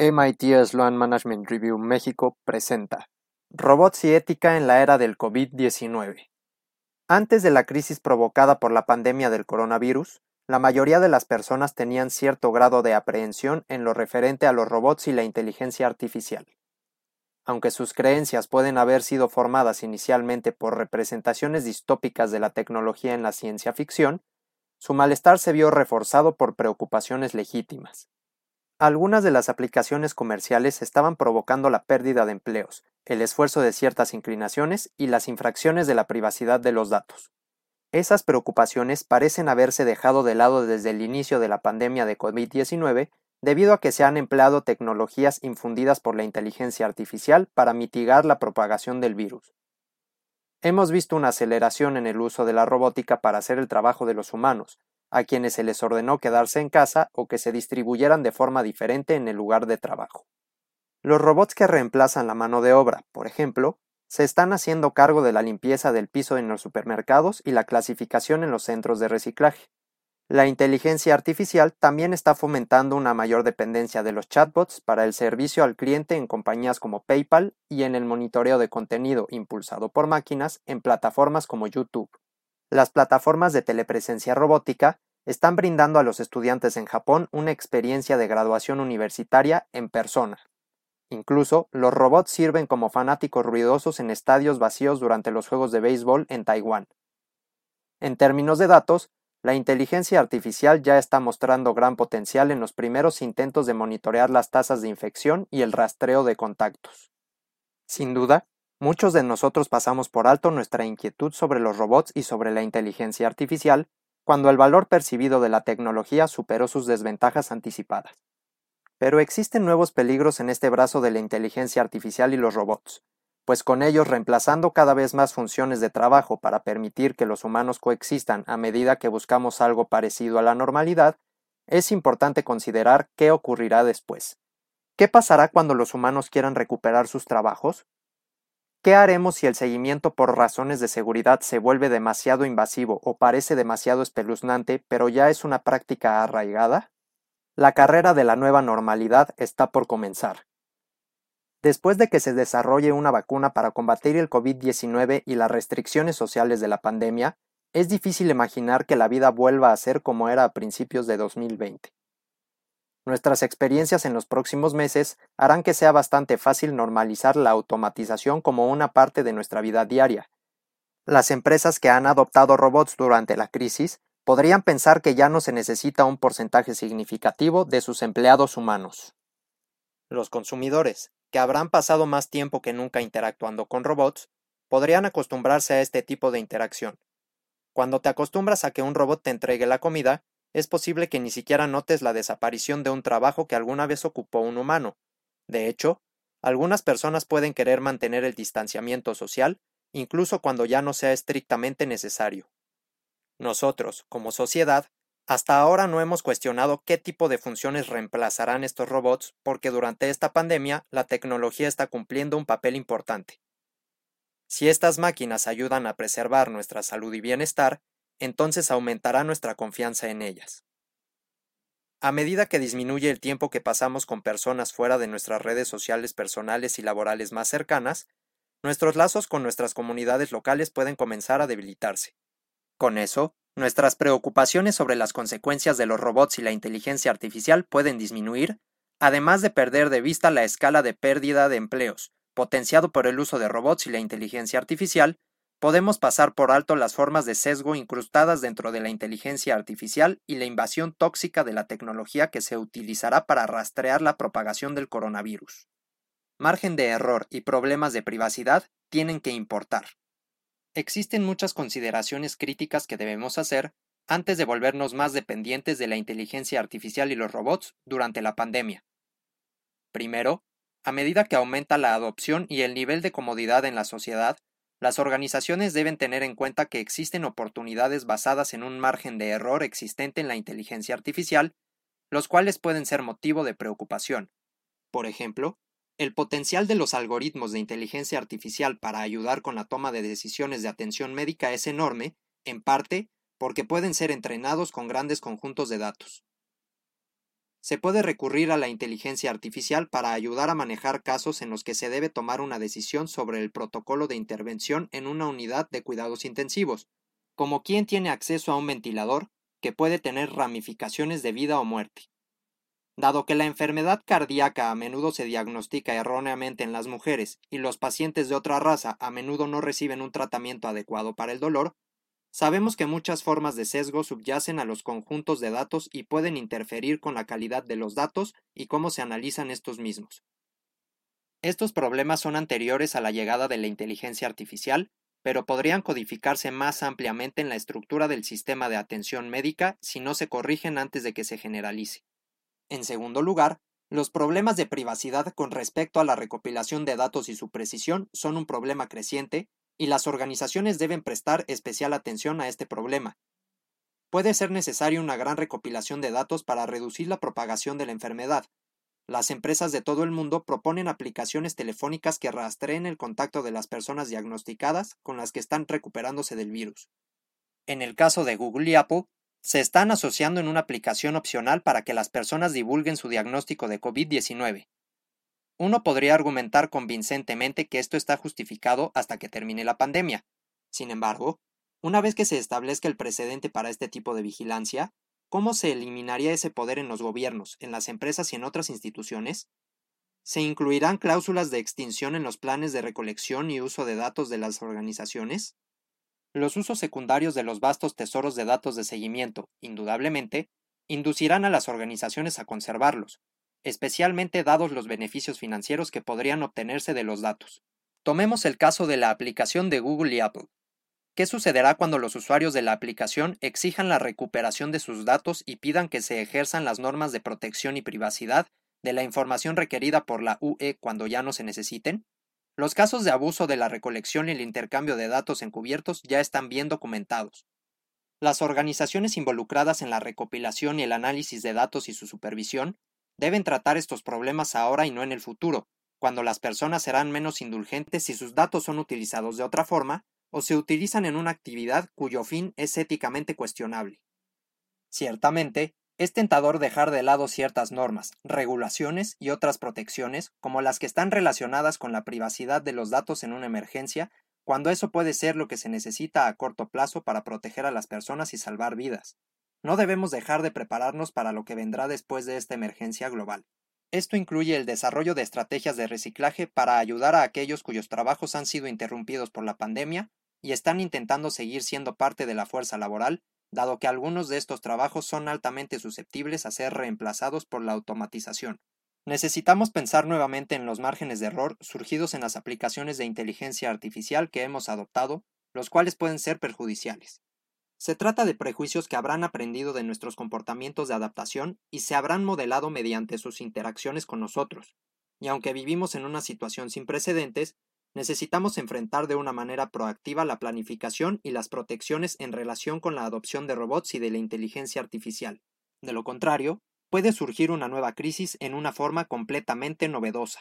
MIT Sloan Management Review México presenta Robots y ética en la era del COVID-19. Antes de la crisis provocada por la pandemia del coronavirus, la mayoría de las personas tenían cierto grado de aprehensión en lo referente a los robots y la inteligencia artificial. Aunque sus creencias pueden haber sido formadas inicialmente por representaciones distópicas de la tecnología en la ciencia ficción, su malestar se vio reforzado por preocupaciones legítimas. Algunas de las aplicaciones comerciales estaban provocando la pérdida de empleos, el esfuerzo de ciertas inclinaciones y las infracciones de la privacidad de los datos. Esas preocupaciones parecen haberse dejado de lado desde el inicio de la pandemia de COVID-19 debido a que se han empleado tecnologías infundidas por la inteligencia artificial para mitigar la propagación del virus. Hemos visto una aceleración en el uso de la robótica para hacer el trabajo de los humanos, a quienes se les ordenó quedarse en casa o que se distribuyeran de forma diferente en el lugar de trabajo. Los robots que reemplazan la mano de obra, por ejemplo, se están haciendo cargo de la limpieza del piso en los supermercados y la clasificación en los centros de reciclaje. La inteligencia artificial también está fomentando una mayor dependencia de los chatbots para el servicio al cliente en compañías como PayPal y en el monitoreo de contenido impulsado por máquinas en plataformas como YouTube. Las plataformas de telepresencia robótica están brindando a los estudiantes en Japón una experiencia de graduación universitaria en persona. Incluso, los robots sirven como fanáticos ruidosos en estadios vacíos durante los Juegos de Béisbol en Taiwán. En términos de datos, la inteligencia artificial ya está mostrando gran potencial en los primeros intentos de monitorear las tasas de infección y el rastreo de contactos. Sin duda, Muchos de nosotros pasamos por alto nuestra inquietud sobre los robots y sobre la inteligencia artificial cuando el valor percibido de la tecnología superó sus desventajas anticipadas. Pero existen nuevos peligros en este brazo de la inteligencia artificial y los robots, pues con ellos reemplazando cada vez más funciones de trabajo para permitir que los humanos coexistan a medida que buscamos algo parecido a la normalidad, es importante considerar qué ocurrirá después. ¿Qué pasará cuando los humanos quieran recuperar sus trabajos? ¿Qué haremos si el seguimiento por razones de seguridad se vuelve demasiado invasivo o parece demasiado espeluznante, pero ya es una práctica arraigada? La carrera de la nueva normalidad está por comenzar. Después de que se desarrolle una vacuna para combatir el COVID-19 y las restricciones sociales de la pandemia, es difícil imaginar que la vida vuelva a ser como era a principios de 2020. Nuestras experiencias en los próximos meses harán que sea bastante fácil normalizar la automatización como una parte de nuestra vida diaria. Las empresas que han adoptado robots durante la crisis podrían pensar que ya no se necesita un porcentaje significativo de sus empleados humanos. Los consumidores, que habrán pasado más tiempo que nunca interactuando con robots, podrían acostumbrarse a este tipo de interacción. Cuando te acostumbras a que un robot te entregue la comida, es posible que ni siquiera notes la desaparición de un trabajo que alguna vez ocupó un humano. De hecho, algunas personas pueden querer mantener el distanciamiento social, incluso cuando ya no sea estrictamente necesario. Nosotros, como sociedad, hasta ahora no hemos cuestionado qué tipo de funciones reemplazarán estos robots porque durante esta pandemia la tecnología está cumpliendo un papel importante. Si estas máquinas ayudan a preservar nuestra salud y bienestar, entonces aumentará nuestra confianza en ellas. A medida que disminuye el tiempo que pasamos con personas fuera de nuestras redes sociales personales y laborales más cercanas, nuestros lazos con nuestras comunidades locales pueden comenzar a debilitarse. Con eso, nuestras preocupaciones sobre las consecuencias de los robots y la inteligencia artificial pueden disminuir, además de perder de vista la escala de pérdida de empleos, potenciado por el uso de robots y la inteligencia artificial, Podemos pasar por alto las formas de sesgo incrustadas dentro de la inteligencia artificial y la invasión tóxica de la tecnología que se utilizará para rastrear la propagación del coronavirus. Margen de error y problemas de privacidad tienen que importar. Existen muchas consideraciones críticas que debemos hacer antes de volvernos más dependientes de la inteligencia artificial y los robots durante la pandemia. Primero, a medida que aumenta la adopción y el nivel de comodidad en la sociedad, las organizaciones deben tener en cuenta que existen oportunidades basadas en un margen de error existente en la inteligencia artificial, los cuales pueden ser motivo de preocupación. Por ejemplo, el potencial de los algoritmos de inteligencia artificial para ayudar con la toma de decisiones de atención médica es enorme, en parte porque pueden ser entrenados con grandes conjuntos de datos. Se puede recurrir a la inteligencia artificial para ayudar a manejar casos en los que se debe tomar una decisión sobre el protocolo de intervención en una unidad de cuidados intensivos, como quién tiene acceso a un ventilador, que puede tener ramificaciones de vida o muerte. Dado que la enfermedad cardíaca a menudo se diagnostica erróneamente en las mujeres y los pacientes de otra raza a menudo no reciben un tratamiento adecuado para el dolor, Sabemos que muchas formas de sesgo subyacen a los conjuntos de datos y pueden interferir con la calidad de los datos y cómo se analizan estos mismos. Estos problemas son anteriores a la llegada de la inteligencia artificial, pero podrían codificarse más ampliamente en la estructura del sistema de atención médica si no se corrigen antes de que se generalice. En segundo lugar, los problemas de privacidad con respecto a la recopilación de datos y su precisión son un problema creciente y las organizaciones deben prestar especial atención a este problema. Puede ser necesaria una gran recopilación de datos para reducir la propagación de la enfermedad. Las empresas de todo el mundo proponen aplicaciones telefónicas que rastreen el contacto de las personas diagnosticadas con las que están recuperándose del virus. En el caso de Google y Apple, se están asociando en una aplicación opcional para que las personas divulguen su diagnóstico de COVID-19. Uno podría argumentar convincentemente que esto está justificado hasta que termine la pandemia. Sin embargo, una vez que se establezca el precedente para este tipo de vigilancia, ¿cómo se eliminaría ese poder en los gobiernos, en las empresas y en otras instituciones? ¿Se incluirán cláusulas de extinción en los planes de recolección y uso de datos de las organizaciones? Los usos secundarios de los vastos tesoros de datos de seguimiento, indudablemente, inducirán a las organizaciones a conservarlos, especialmente dados los beneficios financieros que podrían obtenerse de los datos. Tomemos el caso de la aplicación de Google y Apple. ¿Qué sucederá cuando los usuarios de la aplicación exijan la recuperación de sus datos y pidan que se ejerzan las normas de protección y privacidad de la información requerida por la UE cuando ya no se necesiten? Los casos de abuso de la recolección y el intercambio de datos encubiertos ya están bien documentados. Las organizaciones involucradas en la recopilación y el análisis de datos y su supervisión Deben tratar estos problemas ahora y no en el futuro, cuando las personas serán menos indulgentes si sus datos son utilizados de otra forma o se utilizan en una actividad cuyo fin es éticamente cuestionable. Ciertamente, es tentador dejar de lado ciertas normas, regulaciones y otras protecciones, como las que están relacionadas con la privacidad de los datos en una emergencia, cuando eso puede ser lo que se necesita a corto plazo para proteger a las personas y salvar vidas. No debemos dejar de prepararnos para lo que vendrá después de esta emergencia global. Esto incluye el desarrollo de estrategias de reciclaje para ayudar a aquellos cuyos trabajos han sido interrumpidos por la pandemia y están intentando seguir siendo parte de la fuerza laboral, dado que algunos de estos trabajos son altamente susceptibles a ser reemplazados por la automatización. Necesitamos pensar nuevamente en los márgenes de error surgidos en las aplicaciones de inteligencia artificial que hemos adoptado, los cuales pueden ser perjudiciales. Se trata de prejuicios que habrán aprendido de nuestros comportamientos de adaptación y se habrán modelado mediante sus interacciones con nosotros. Y aunque vivimos en una situación sin precedentes, necesitamos enfrentar de una manera proactiva la planificación y las protecciones en relación con la adopción de robots y de la inteligencia artificial. De lo contrario, puede surgir una nueva crisis en una forma completamente novedosa.